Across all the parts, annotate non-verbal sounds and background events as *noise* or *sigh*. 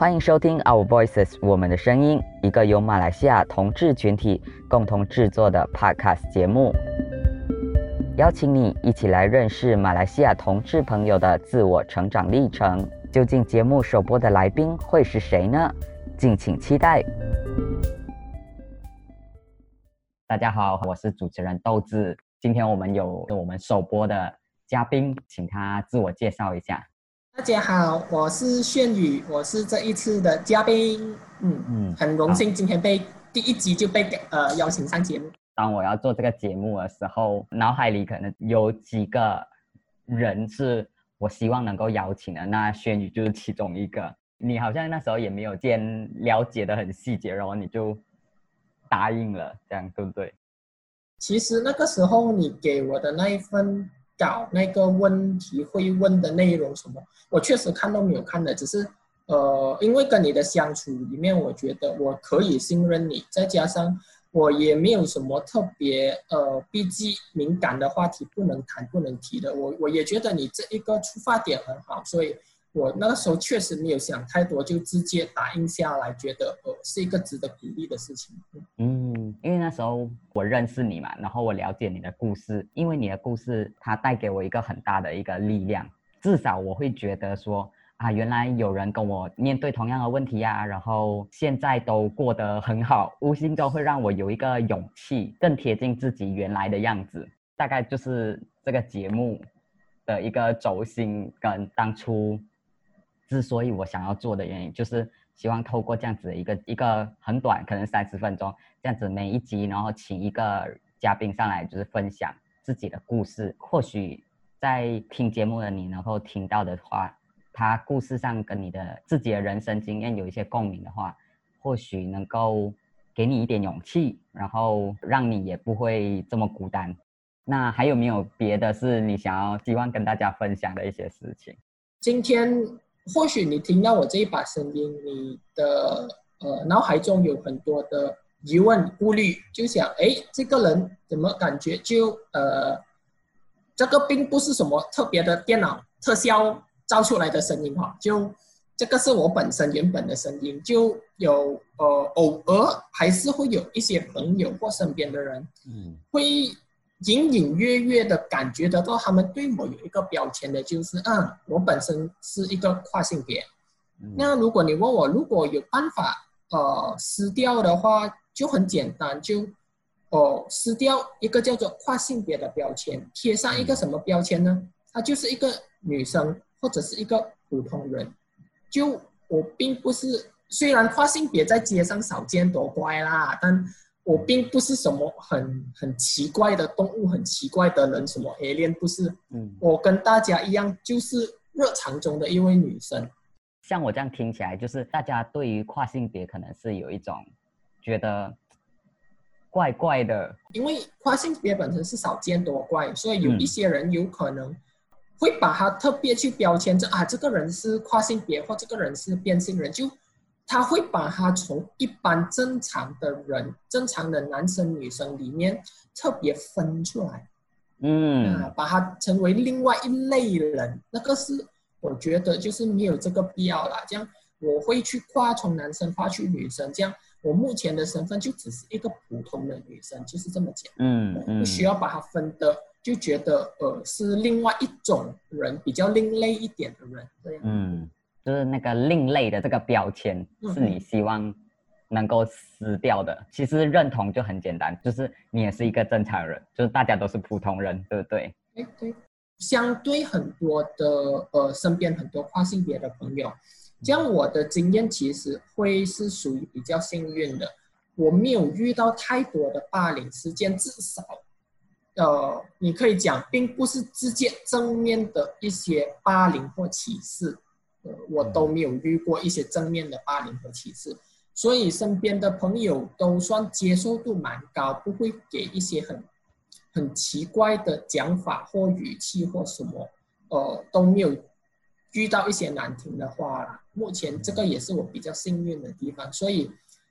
欢迎收听 Our Voices 我们的声音，一个由马来西亚同志群体共同制作的 Podcast 节目，邀请你一起来认识马来西亚同志朋友的自我成长历程。究竟节目首播的来宾会是谁呢？敬请期待。大家好，我是主持人豆子。今天我们有我们首播的嘉宾，请他自我介绍一下。大家好，我是炫宇，我是这一次的嘉宾。嗯嗯，很荣幸今天被第一集就被呃邀请上节目。当我要做这个节目的时候，脑海里可能有几个人是我希望能够邀请的，那轩宇就是其中一个。你好像那时候也没有见了解的很细节，然后你就答应了，这样对不对？其实那个时候你给我的那一份。搞那个问题会问的内容什么，我确实看都没有看的，只是，呃，因为跟你的相处里面，我觉得我可以信任你，再加上我也没有什么特别呃毕竟敏感的话题不能谈不能提的，我我也觉得你这一个出发点很好，所以。我那个时候确实没有想太多，就直接答应下来，觉得呃是一个值得鼓励的事情。嗯，因为那时候我认识你嘛，然后我了解你的故事，因为你的故事它带给我一个很大的一个力量，至少我会觉得说啊，原来有人跟我面对同样的问题呀，然后现在都过得很好，无形中会让我有一个勇气，更贴近自己原来的样子。大概就是这个节目的一个轴心跟当初。之所以我想要做的原因，就是希望透过这样子的一个一个很短，可能三十分钟这样子每一集，然后请一个嘉宾上来，就是分享自己的故事。或许在听节目的你，能够听到的话，他故事上跟你的自己的人生经验有一些共鸣的话，或许能够给你一点勇气，然后让你也不会这么孤单。那还有没有别的是你想要希望跟大家分享的一些事情？今天。或许你听到我这一把声音，你的呃脑海中有很多的疑问、顾虑，就想：哎，这个人怎么感觉就呃，这个并不是什么特别的电脑特效造出来的声音哈，就这个是我本身原本的声音，就有呃偶尔还是会有一些朋友或身边的人，嗯，会。隐隐约约的感觉得到，他们对我有一个标签的，就是嗯，我本身是一个跨性别。那如果你问我，如果有办法呃撕掉的话，就很简单，就哦撕掉一个叫做跨性别的标签，贴上一个什么标签呢？它就是一个女生或者是一个普通人。就我并不是，虽然跨性别在街上少见多怪啦，但。我并不是什么很很奇怪的动物，很奇怪的人，什么 alien 不是？嗯，我跟大家一样，就是日常中的一位女生。像我这样听起来，就是大家对于跨性别可能是有一种觉得怪怪的，因为跨性别本身是少见多怪，所以有一些人有可能会把它特别去标签这啊，这个人是跨性别，或这个人是变性人，就。他会把他从一般正常的人、正常的男生女生里面特别分出来，嗯，把他成为另外一类人。那个是我觉得就是没有这个必要了。这样我会去跨从男生跨去女生，这样我目前的身份就只是一个普通的女生，就是这么简单。嗯嗯，不需要把它分的，就觉得呃是另外一种人，比较另类一点的人这样。嗯。就是那个另类的这个标签，是你希望能够撕掉的。其实认同就很简单，就是你也是一个正常人，就是大家都是普通人，对不对？哎，对。相对很多的呃，身边很多跨性别的朋友，这样我的经验其实会是属于比较幸运的。我没有遇到太多的霸凌事件，至少呃，你可以讲，并不是直接正面的一些霸凌或歧视。呃，我都没有遇过一些正面的霸凌和歧视，所以身边的朋友都算接受度蛮高，不会给一些很很奇怪的讲法或语气或什么，呃，都没有遇到一些难听的话啦。目前这个也是我比较幸运的地方，所以，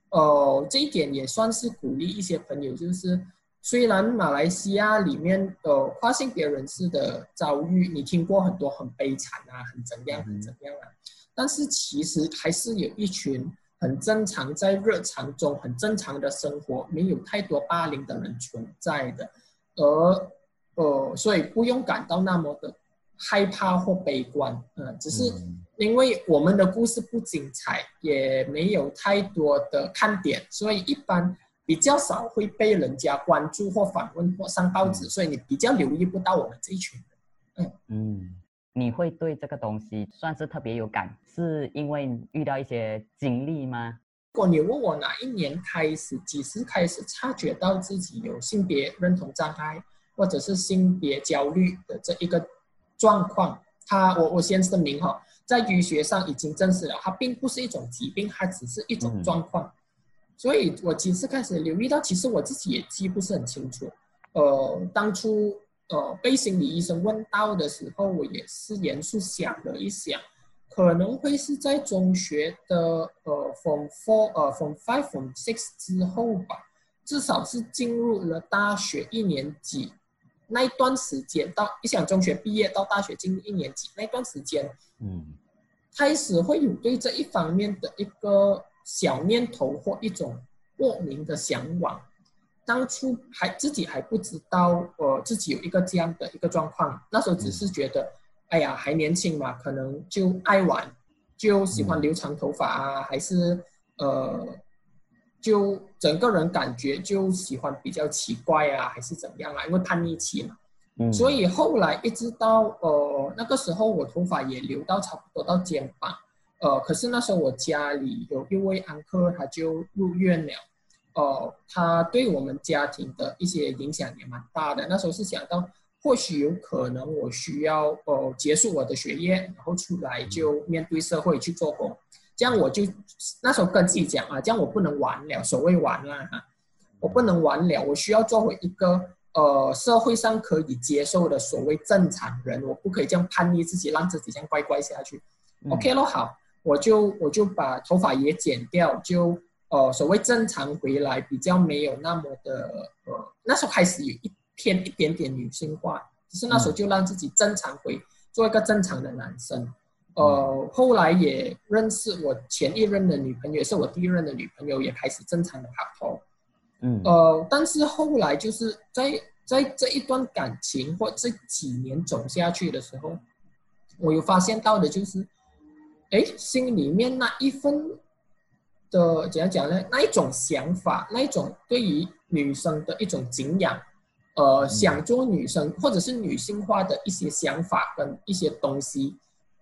呃，这一点也算是鼓励一些朋友，就是。虽然马来西亚里面的跨性别人士的遭遇，你听过很多很悲惨啊，很怎样，很怎样啊，但是其实还是有一群很正常，在日常中很正常的生活，没有太多霸凌的人存在的，而呃，所以不用感到那么的害怕或悲观，嗯，只是因为我们的故事不精彩，也没有太多的看点，所以一般。比较少会被人家关注或访问或上报纸，所以你比较留意不到我们这一群人。嗯嗯，你会对这个东西算是特别有感，是因为遇到一些经历吗？如果你问我哪一年开始、几时开始察觉到自己有性别认同障碍或者是性别焦虑的这一个状况，他我我先声明哈，在医学上已经证实了，它并不是一种疾病，它只是一种状况。所以我几次开始留意到，其实我自己也记不是很清楚。呃，当初呃被心理医生问到的时候，我也是严肃想了一想，可能会是在中学的呃 Form Four 呃 Form Five Form Six 之后吧，至少是进入了大学一年级那一段时间，到你想中学毕业到大学进入一年级那段时间，嗯，开始会有对这一方面的一个。小念头或一种莫名的向往，当初还自己还不知道，呃，自己有一个这样的一个状况。那时候只是觉得，哎呀，还年轻嘛，可能就爱玩，就喜欢留长头发啊，还是呃，就整个人感觉就喜欢比较奇怪啊，还是怎样啊？因为叛逆期嘛。嗯。所以后来一直到呃那个时候，我头发也留到差不多到肩膀。呃，可是那时候我家里有一位安克，他就入院了。呃，他对我们家庭的一些影响也蛮大的。那时候是想到，或许有可能我需要呃结束我的学业，然后出来就面对社会去做工。这样我就那时候跟自己讲啊，这样我不能玩了，所谓玩了啊，我不能玩了，我需要做回一个呃社会上可以接受的所谓正常人，我不可以这样叛逆自己，让自己这样乖乖下去。OK 咯，好。我就我就把头发也剪掉，就呃所谓正常回来，比较没有那么的呃那时候开始有一偏一点点女性化，只是那时候就让自己正常回做一个正常的男生。呃，后来也认识我前一任的女朋友，也是我第一任的女朋友，也开始正常的拍拖。嗯，呃，但是后来就是在在这一段感情或这几年走下去的时候，我有发现到的就是。哎，心里面那一份的怎样讲呢？那一种想法，那一种对于女生的一种敬仰，呃，想做女生或者是女性化的一些想法跟一些东西，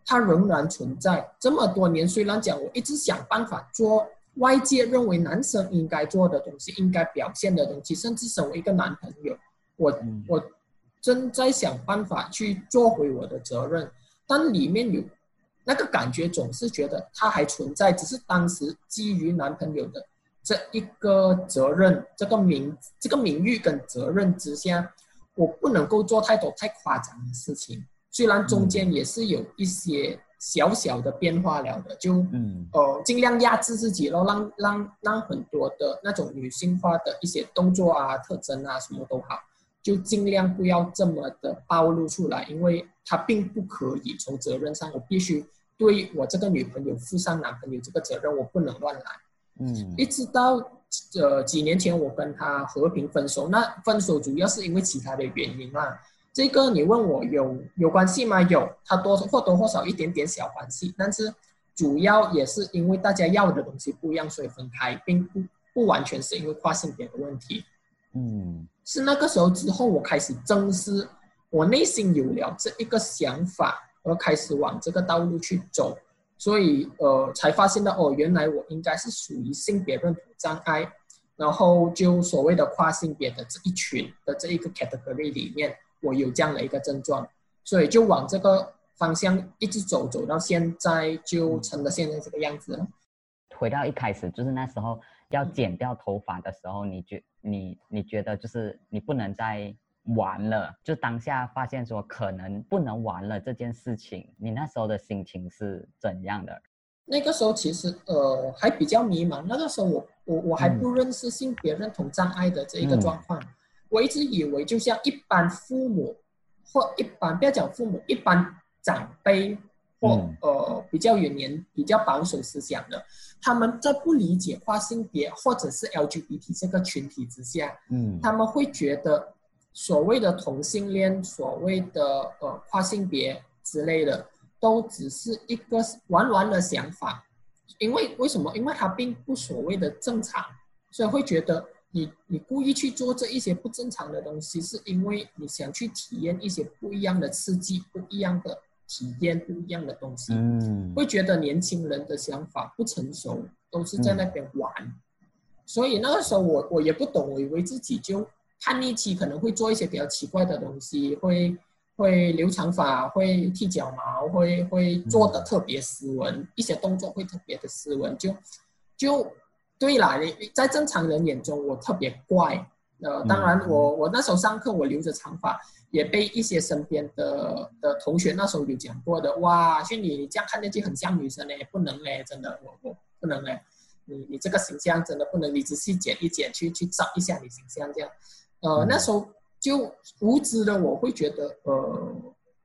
它仍然存在。这么多年，虽然讲我一直想办法做外界认为男生应该做的东西，应该表现的东西，甚至身为一个男朋友，我我正在想办法去做回我的责任，但里面有。那个感觉总是觉得他还存在，只是当时基于男朋友的这一个责任、这个名、这个名誉跟责任之下，我不能够做太多太夸张的事情。虽然中间也是有一些小小的变化了的，就嗯呃尽量压制自己咯，让让让很多的那种女性化的一些动作啊、特征啊什么都好，就尽量不要这么的暴露出来，因为他并不可以从责任上，我必须。对我这个女朋友负上男朋友这个责任，我不能乱来。嗯，一直到呃几年前我跟他和平分手，那分手主要是因为其他的原因啦。这个你问我有有关系吗？有，他多或多或少一点点小关系，但是主要也是因为大家要的东西不一样，所以分开，并不不完全是因为跨性别的问题。嗯，是那个时候之后，我开始正视，我内心有了这一个想法。而开始往这个道路去走，所以呃，才发现到哦，原来我应该是属于性别认同障碍，然后就所谓的跨性别的这一群的这一个 category 里面，我有这样的一个症状，所以就往这个方向一直走，走到现在就成了现在这个样子了。回到一开始，就是那时候要剪掉头发的时候，你觉你你觉得就是你不能再。完了，就当下发现说可能不能玩了这件事情，你那时候的心情是怎样的？那个时候其实呃还比较迷茫，那个时候我我我还不认识性别认同障碍的这一个状况，我一直以为就像一般父母或一般不要讲父母，一般长辈或呃比较有年比较保守思想的，他们在不理解跨性别或者是 LGBT 这个群体之下，嗯，他们会觉得所谓的同性恋、所谓的呃跨性别之类的，都只是一个玩玩的想法。因为为什么？因为它并不所谓的正常，所以会觉得你你故意去做这一些不正常的东西，是因为你想去体验一些不一样的刺激、不一样的体验、不一样的东西。嗯，会觉得年轻人的想法不成熟，都是在那边玩。所以那个时候我我也不懂，我以为自己就叛逆期可能会做一些比较奇怪的东西，会。会留长发，会剃脚毛，会会做的特别斯文，一些动作会特别的斯文，就就对啦。你在正常人眼中，我特别怪。呃，当然，我我那时候上课，我留着长发，也被一些身边的的同学那时候有讲过的。哇，轩你你这样看上去很像女生嘞，不能嘞，真的，我我不能嘞。你你这个形象真的不能，你仔细剪一剪，去去找一下你形象这样。呃，那时候。就无知的我会觉得，呃，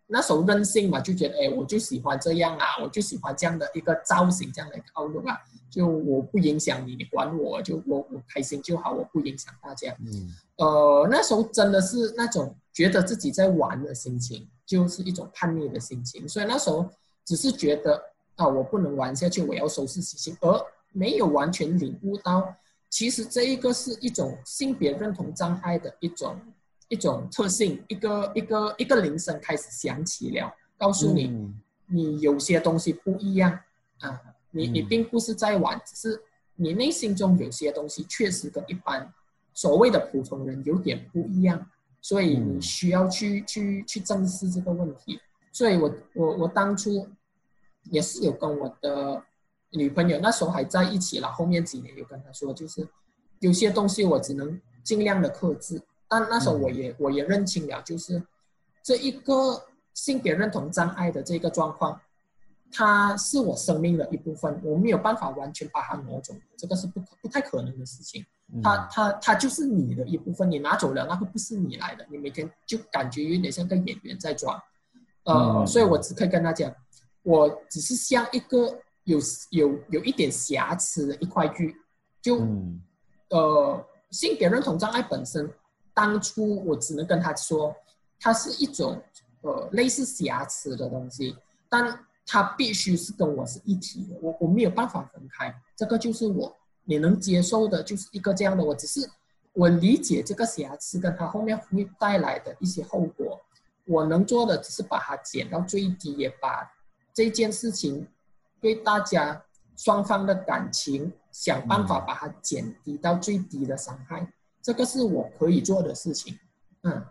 那时候任性嘛，就觉得，哎，我就喜欢这样啊，我就喜欢这样的一个造型，这样的一个套路啊，就我不影响你，你管我，就我我开心就好，我不影响大家。嗯，呃，那时候真的是那种觉得自己在玩的心情，就是一种叛逆的心情，所以那时候只是觉得啊，我不能玩下去，我要收拾心情，而没有完全领悟到，其实这一个是一种性别认同障碍的一种。一种特性，一个一个一个铃声开始响起了，告诉你，你有些东西不一样啊，你你并不是在玩，只是你内心中有些东西确实跟一般所谓的普通人有点不一样，所以你需要去去去正视这个问题。所以我我我当初也是有跟我的女朋友那时候还在一起了，后面几年有跟她说，就是有些东西我只能尽量的克制。但那时候我也我也认清了，就是这一个性别认同障碍的这个状况，它是我生命的一部分，我没有办法完全把它挪走，这个是不可不太可能的事情。它它它就是你的一部分，你拿走了那个不是你来的，你每天就感觉有点像个演员在装。呃，所以我只可以跟他讲，我只是像一个有有有一点瑕疵的一块剧，就呃性别认同障碍本身。当初我只能跟他说，它是一种呃类似瑕疵的东西，但它必须是跟我是一体的，我我没有办法分开。这个就是我你能接受的，就是一个这样的。我只是我理解这个瑕疵跟它后面会带来的一些后果，我能做的只是把它减到最低，也把这件事情对大家双方的感情想办法把它减低到最低的伤害。这个是我可以做的事情，嗯，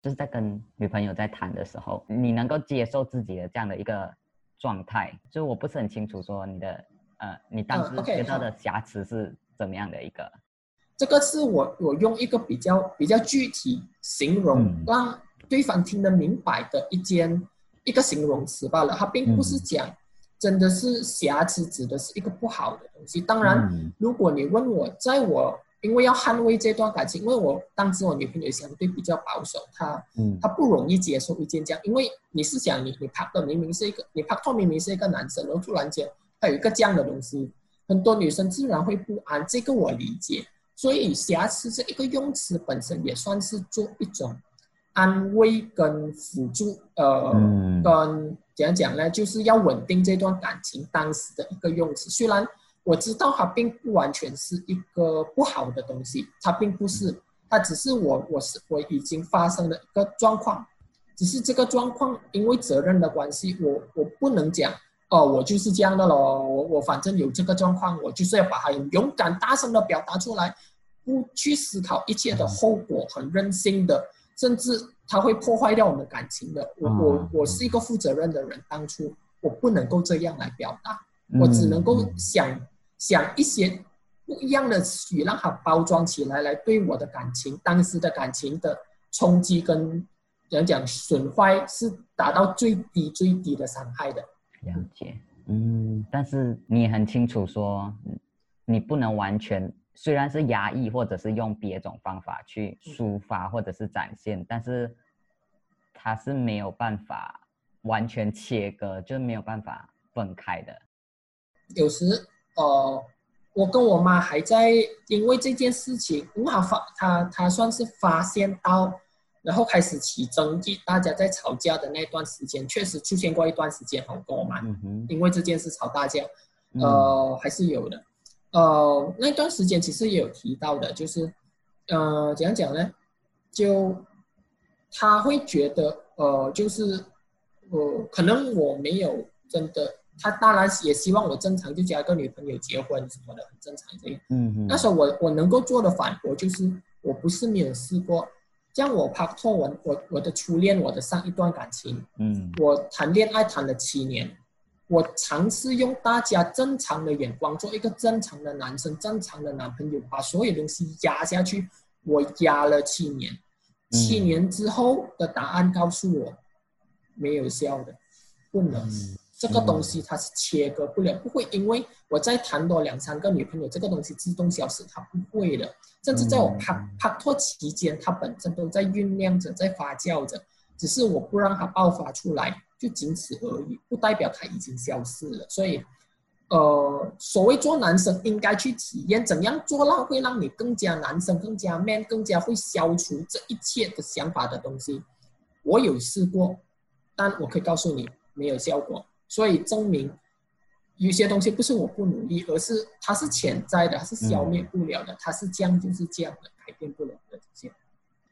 就是在跟女朋友在谈的时候，你能够接受自己的这样的一个状态，就我不是很清楚说你的，呃，你当时觉得的瑕疵是怎么样的一个？这个是我我用一个比较比较具体形容让对方听得明白的一件一个形容词罢了，它并不是讲真的是瑕疵，指的是一个不好的东西。当然，如果你问我，在我因为要捍卫这段感情，因为我当时我女朋友相对比较保守，她，嗯，她不容易接受一件这样。因为你是想你你拍的明明是一个你拍拖明明是一个男生，然后突然间他有一个这样的东西，很多女生自然会不安。这个我理解。所以瑕疵这一个用词本身也算是做一种安慰跟辅助，呃，跟怎样讲呢？就是要稳定这段感情当时的一个用词，虽然。我知道它并不完全是一个不好的东西，它并不是，它只是我我是我已经发生的一个状况，只是这个状况因为责任的关系，我我不能讲哦，我就是这样的咯，我我反正有这个状况，我就是要把它勇敢大声的表达出来，不去思考一切的后果，很任性的，甚至它会破坏掉我们感情的。我我我是一个负责任的人，当初我不能够这样来表达，我只能够想。想一些不一样的词语，让它包装起来，来对我的感情、当时的感情的冲击跟讲讲损坏，是达到最低最低的伤害的。了解，嗯，但是你很清楚说，你不能完全，虽然是压抑，或者是用别种方法去抒发或者是展现，但是它是没有办法完全切割，就是没有办法分开的。有时，呃，我跟我妈还在因为这件事情，无法发，她她算是发现到，然后开始起争议，大家在吵架的那段时间，确实出现过一段时间，我跟我妈因为这件事吵大架，呃，还是有的。呃，那段时间其实也有提到的，就是，呃，怎样讲呢？就他会觉得，呃，就是，呃，可能我没有真的。他当然也希望我正常就交一个女朋友结婚什么的，很正常这样。嗯嗯。那时候我我能够做的反驳就是，我不是没有试过，像我拍拖我我我的初恋，我的上一段感情，嗯，我谈恋爱谈了七年，我尝试用大家正常的眼光做一个正常的男生，正常的男朋友，把所有东西压下去，我压了七年，七年之后的答案告诉我，没有效的，不能。这个东西它是切割不了，不会因为我再谈多两三个女朋友，这个东西自动消失，它不会的。甚至在我拍拍拖期间，它本身都在酝酿着，在发酵着，只是我不让它爆发出来，就仅此而已，不代表它已经消失了。所以，呃，所谓做男生应该去体验怎样做让会让你更加男生、更加 man、更加会消除这一切的想法的东西，我有试过，但我可以告诉你，没有效果。所以证明，有些东西不是我不努力，而是它是潜在的，它是消灭不了的，它是这样就是这样的，改变不了的这些。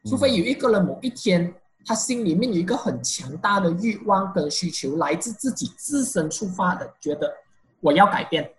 除非有一个人某一天，他心里面有一个很强大的欲望跟需求，来自自己自身出发的，觉得我要改变，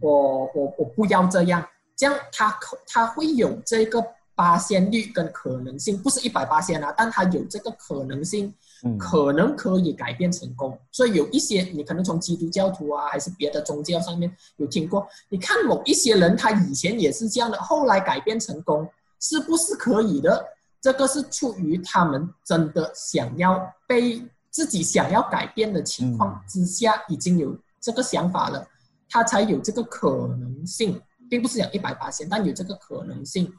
我我我不要这样，这样他可他会有这个八仙率跟可能性，不是一百八仙啊，但他有这个可能性。可能可以改变成功，所以有一些你可能从基督教徒啊，还是别的宗教上面有听过。你看某一些人，他以前也是这样的，后来改变成功，是不是可以的？这个是出于他们真的想要被自己想要改变的情况之下，已经有这个想法了，他才有这个可能性，并不是讲一百八千，但有这个可能性。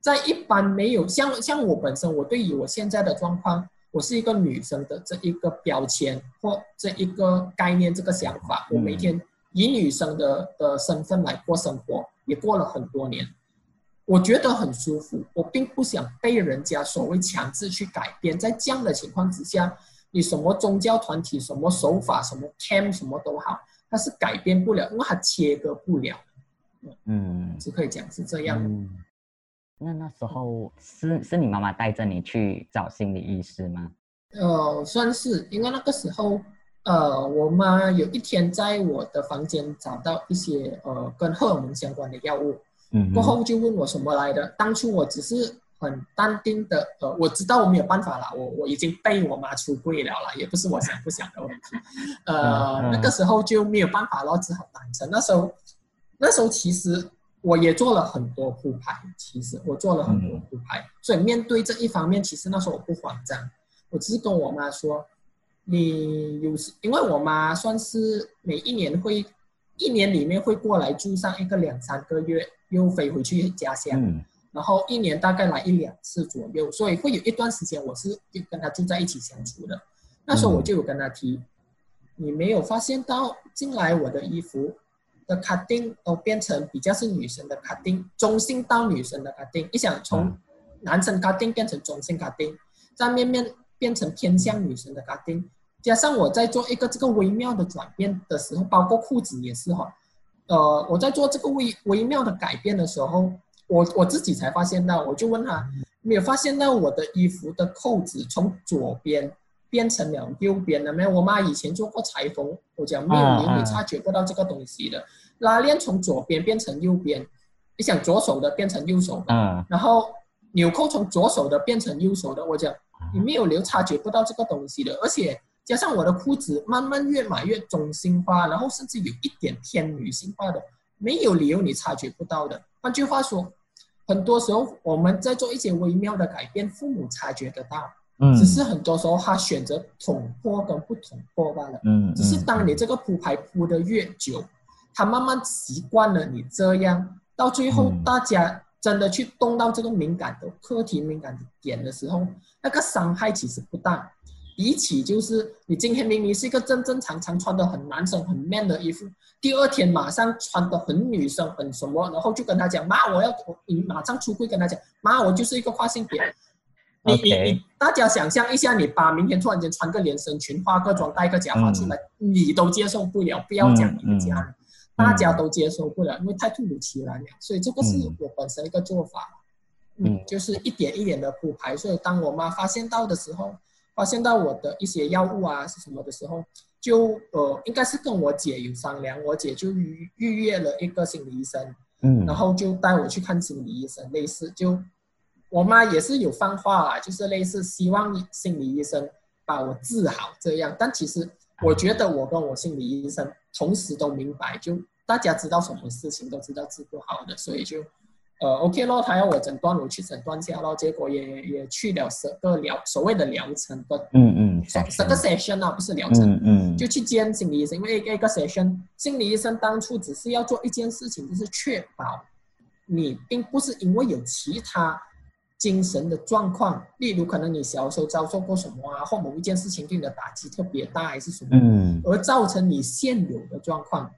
在一般没有像像我本身，我对于我现在的状况。我是一个女生的这一个标签或这一个概念，这个想法，我每天以女生的的身份来过生活，也过了很多年，我觉得很舒服。我并不想被人家所谓强制去改变。在这样的情况之下，你什么宗教团体、什么手法、什么 cam 什么都好，它是改变不了，因为它切割不了。嗯，只可以讲是这样。嗯那那时候是是你妈妈带着你去找心理医师吗？呃，算是，因为那个时候，呃，我妈有一天在我的房间找到一些呃跟荷尔蒙相关的药物，嗯，过后就问我什么来的。当初我只是很淡定的，呃，我知道我没有办法了，我我已经被我妈出柜了了，也不是我想不想的问题，*laughs* 呃，那个时候就没有办法了，只好坦诚。那时候，那时候其实。我也做了很多铺排，其实我做了很多铺排，所以面对这一方面，其实那时候我不慌张，我只是跟我妈说，你有时因为我妈算是每一年会，一年里面会过来住上一个两三个月，又飞回去家乡，然后一年大概来一两次左右，所以会有一段时间我是跟他住在一起相处的。那时候我就有跟他提，你没有发现到进来我的衣服。的卡丁都变成比较是女生的卡丁，中性到女生的卡丁。你想从男生卡丁变成中性卡丁，再面面变成偏向女生的卡丁，加上我在做一个这个微妙的转变的时候，包括裤子也是哈。呃，我在做这个微微妙的改变的时候，我我自己才发现到，我就问他，没有发现到我的衣服的扣子从左边变成了右边了没有？我妈以前做过裁缝。我讲没有，你会察觉不到这个东西的。拉链从左边变成右边，你想左手的变成右手的，然后纽扣从左手的变成右手的，我讲你没有留，察觉不到这个东西的。而且加上我的裤子慢慢越买越中性化，然后甚至有一点偏女性化的，没有理由你察觉不到的。换句话说，很多时候我们在做一些微妙的改变，父母察觉得到。嗯只是很多时候他选择捅破跟不捅破罢了。嗯，只是当你这个铺排铺的越久，他慢慢习惯了你这样，到最后大家真的去动到这个敏感的课题、敏感的点的时候，那个伤害其实不大。比起就是你今天明明是一个正正常常穿的很男生很 man 的衣服，第二天马上穿的很女生很什么，然后就跟他讲妈我要你马上出柜跟他讲妈我就是一个跨性别。你你你，大家想象一下，你爸明天突然间穿个连身裙、化个妆、戴个假发出来，你都接受不了。不要讲你的家人，大家都接受不了，因为太突如其来了。所以这个是我本身一个做法，嗯，就是一点一点的铺排。所以当我妈发现到的时候，发现到我的一些药物啊是什么的时候，就呃，应该是跟我姐有商量，我姐就预预约了一个心理医生，嗯，然后就带我去看心理医生，类似就。我妈也是有放话，就是类似希望心理医生把我治好这样。但其实我觉得我跟我心理医生同时都明白，就大家知道什么事情都知道治不好的，所以就呃 OK 咯，他要我诊断，我去诊断下咯，结果也也去了十个疗所谓的疗程的，嗯嗯，十个 session 啊，不是疗程，嗯嗯，就去见心理医生，因为一个 session，心理医生当初只是要做一件事情，就是确保你并不是因为有其他。精神的状况，例如可能你小时候遭受过什么啊，或某一件事情对你的打击特别大，还是什么，嗯，而造成你现有的状况，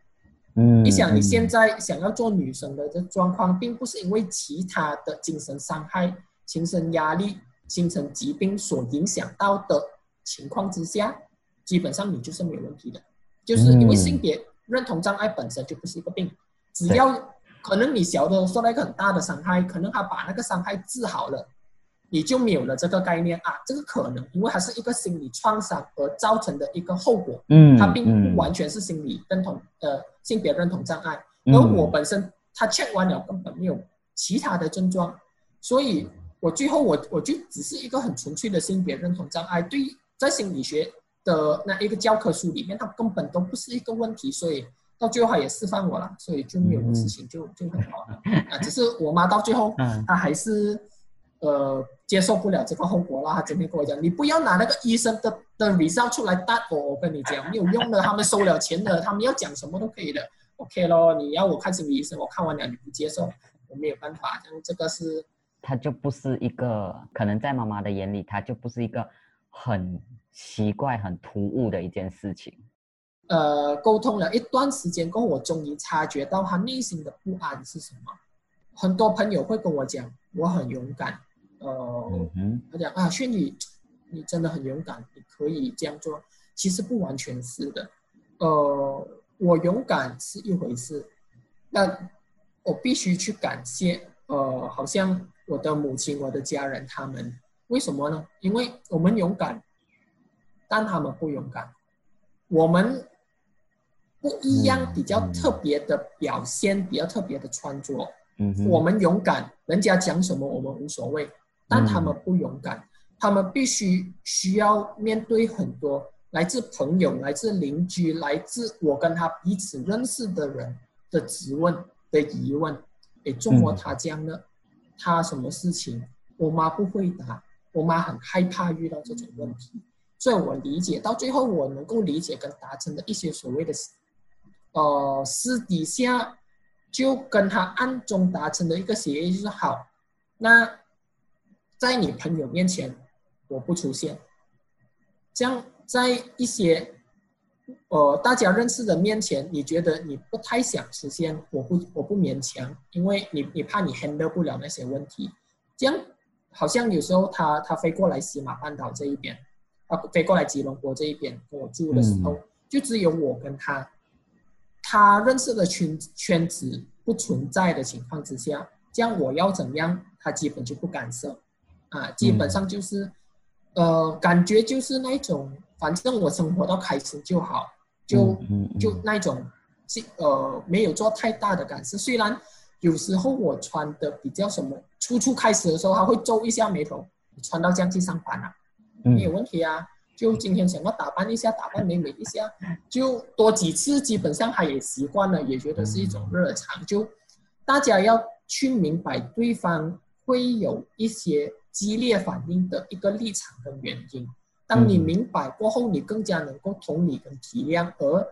嗯，你想你现在想要做女生的这状况，并不是因为其他的精神伤害、精神压力、精神疾病所影响到的情况之下，基本上你就是没有问题的，就是因为性别认同障碍本身就不是一个病，只要。可能你小的受到一个很大的伤害，可能他把那个伤害治好了，你就没有了这个概念啊。这个可能，因为它是一个心理创伤而造成的一个后果。嗯，它并不完全是心理认同呃性别认同障碍。而我本身他 check 完了根本没有其他的症状，所以我最后我我就只是一个很纯粹的性别认同障碍。对，在心理学的那一个教科书里面，它根本都不是一个问题，所以。到最后他也释放我了，所以就没有事情就就很好了啊。只是我妈到最后，她还是呃接受不了这个后果啦。他整天跟我讲：“你不要拿那个医生的的 result 出来答我。”我跟你讲，没有用的。他们收了钱的，他们要讲什么都可以的。OK 咯，你要我看心理医生，我看完了你不接受，我没有办法。这样这个是，他就不是一个可能在妈妈的眼里，他就不是一个很奇怪、很突兀的一件事情。呃，沟通了一段时间过后，我终于察觉到他内心的不安是什么。很多朋友会跟我讲，我很勇敢。呃，他讲啊，轩宇，你真的很勇敢，你可以这样做。其实不完全是的。呃，我勇敢是一回事，但我必须去感谢。呃，好像我的母亲、我的家人他们，为什么呢？因为我们勇敢，但他们不勇敢。我们。不一样，比较特别的表现，比较特别的穿着。嗯，我们勇敢，人家讲什么我们无所谓，但他们不勇敢，他们必须需要面对很多来自朋友、来自邻居、来自我跟他彼此认识的人的质问、的疑问。诶，中么他这样的，他什么事情？我妈不回答，我妈很害怕遇到这种问题，所以我理解到最后，我能够理解跟达成的一些所谓的。呃，私底下就跟他暗中达成的一个协议就是好，那在你朋友面前我不出现，这样在一些呃大家认识的面前，你觉得你不太想出现，我不我不勉强，因为你你怕你 handle 不了那些问题，这样好像有时候他他飞过来西马半岛这一边，他飞过来吉隆坡这一边跟我住的时候，就只有我跟他。他认识的圈圈子不存在的情况之下，这样我要怎样，他基本就不干涉，啊，基本上就是，呃，感觉就是那种，反正我生活到开心就好，就就那种，呃，没有做太大的干涉。虽然有时候我穿的比较什么，初初开始的时候还会皱一下眉头，穿到这样去上班啊，没有问题啊。就今天想要打扮一下，打扮美美一下，就多几次，基本上他也习惯了，也觉得是一种日常。就大家要去明白对方会有一些激烈反应的一个立场跟原因。当你明白过后，你更加能够同理跟体谅，而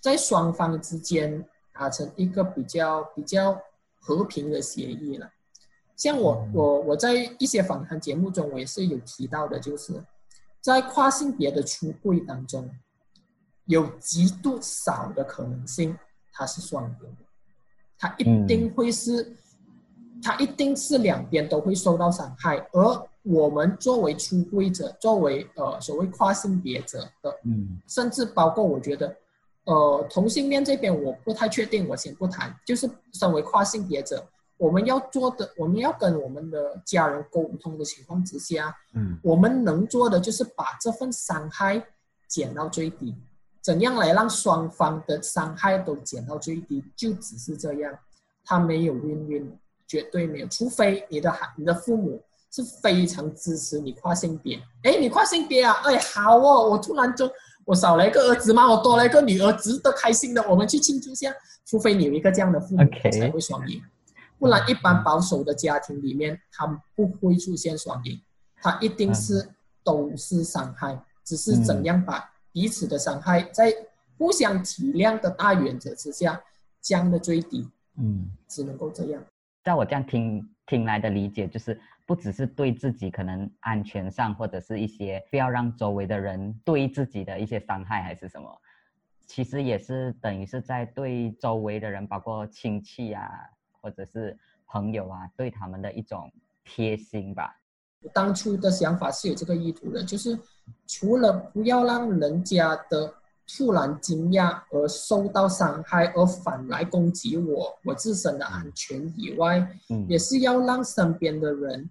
在双方之间达成一个比较比较和平的协议了。像我我我在一些访谈节目中，我也是有提到的，就是。在跨性别的出柜当中，有极度少的可能性它是双边的，它一定会是，它一定是两边都会受到伤害。而我们作为出柜者，作为呃所谓跨性别者的，嗯，甚至包括我觉得，呃，同性恋这边我不太确定，我先不谈。就是身为跨性别者。我们要做的，我们要跟我们的家人沟通的情况之下，嗯，我们能做的就是把这份伤害减到最低。怎样来让双方的伤害都减到最低？就只是这样，他没有 win-win，绝对没有。除非你的孩、你的父母是非常支持你跨性别。哎，你跨性别啊？哎，好哦，我突然就我少了一个儿子嘛？我多了一个女儿，值得开心的，我们去庆祝下。除非你有一个这样的父母，才会双赢。不然，一般保守的家庭里面，他们不会出现双赢，他一定是都是伤害，只是怎样把彼此的伤害在互相体谅的大原则之下降的最低。嗯，只能够这样。在我这样听听来的理解，就是不只是对自己可能安全上，或者是一些不要让周围的人对自己的一些伤害，还是什么，其实也是等于是在对周围的人，包括亲戚啊。或者是朋友啊，对他们的一种贴心吧。当初的想法是有这个意图的，就是除了不要让人家的突然惊讶而受到伤害，而反来攻击我我自身的安全以外，嗯，也是要让身边的人，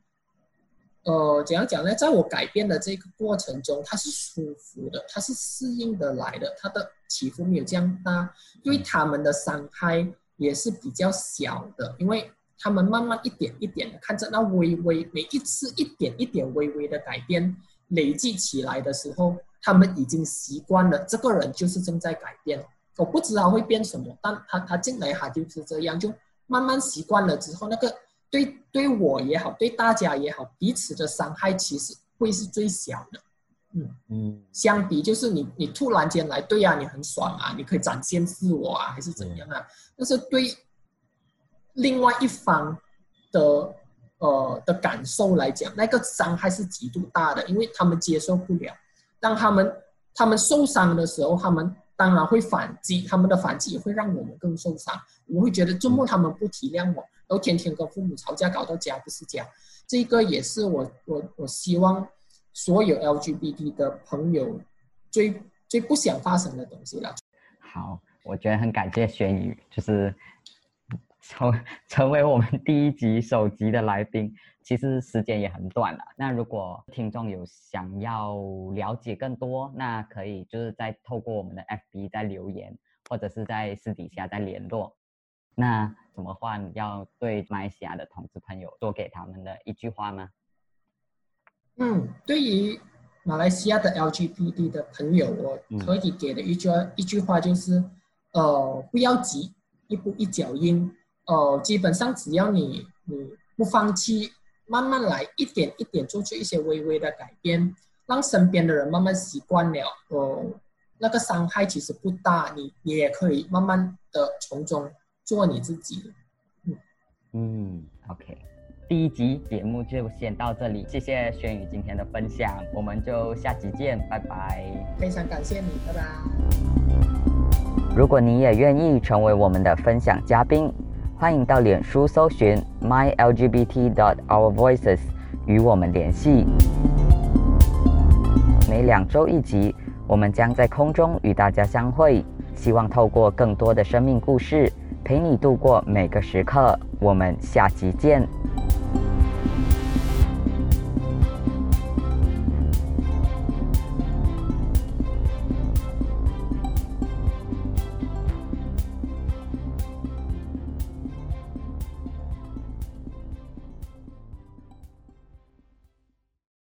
呃，怎样讲呢？在我改变的这个过程中，他是舒服的，他是适应的来的，他的起伏没有这样大，对他们的伤害。也是比较小的，因为他们慢慢一点一点的看着那微微每一次一点一点微微的改变累积起来的时候，他们已经习惯了这个人就是正在改变。我不知道会变什么，但他他进来他就是这样，就慢慢习惯了之后，那个对对我也好，对大家也好，彼此的伤害其实会是最小的。嗯嗯，相比就是你你突然间来，对呀，你很爽啊，你可以展现自我啊，还是怎样啊？但是对另外一方的呃的感受来讲，那个伤害是极度大的，因为他们接受不了。当他们他们受伤的时候，他们当然会反击，他们的反击也会让我们更受伤。我会觉得周末他们不体谅我，然后天天跟父母吵架，搞到家不是家。这个也是我我我希望。所有 LGBT 的朋友最最不想发生的东西了。好，我觉得很感谢轩宇，就是成 *laughs* 成为我们 *laughs* 第一集首集的来宾。其实时间也很短了。那如果听众有想要了解更多，那可以就是在透过我们的 FB 在留言，或者是在私底下再联络。那怎么换？要对马来西亚的同志朋友多给他们的一句话吗？嗯，对于马来西亚的 LGBT 的朋友，我可以给的一句一句话就是，呃，不要急，一步一脚印，呃，基本上只要你你不放弃，慢慢来，一点一点做出一些微微的改变，让身边的人慢慢习惯了，呃，那个伤害其实不大，你你也可以慢慢的从中做你自己。嗯嗯，OK。第一集节目就先到这里，谢谢轩宇今天的分享，我们就下集见，拜拜。非常感谢你，拜拜。如果你也愿意成为我们的分享嘉宾，欢迎到脸书搜寻 my lgbt dot our voices 与我们联系。每两周一集，我们将在空中与大家相会，希望透过更多的生命故事，陪你度过每个时刻。我们下集见。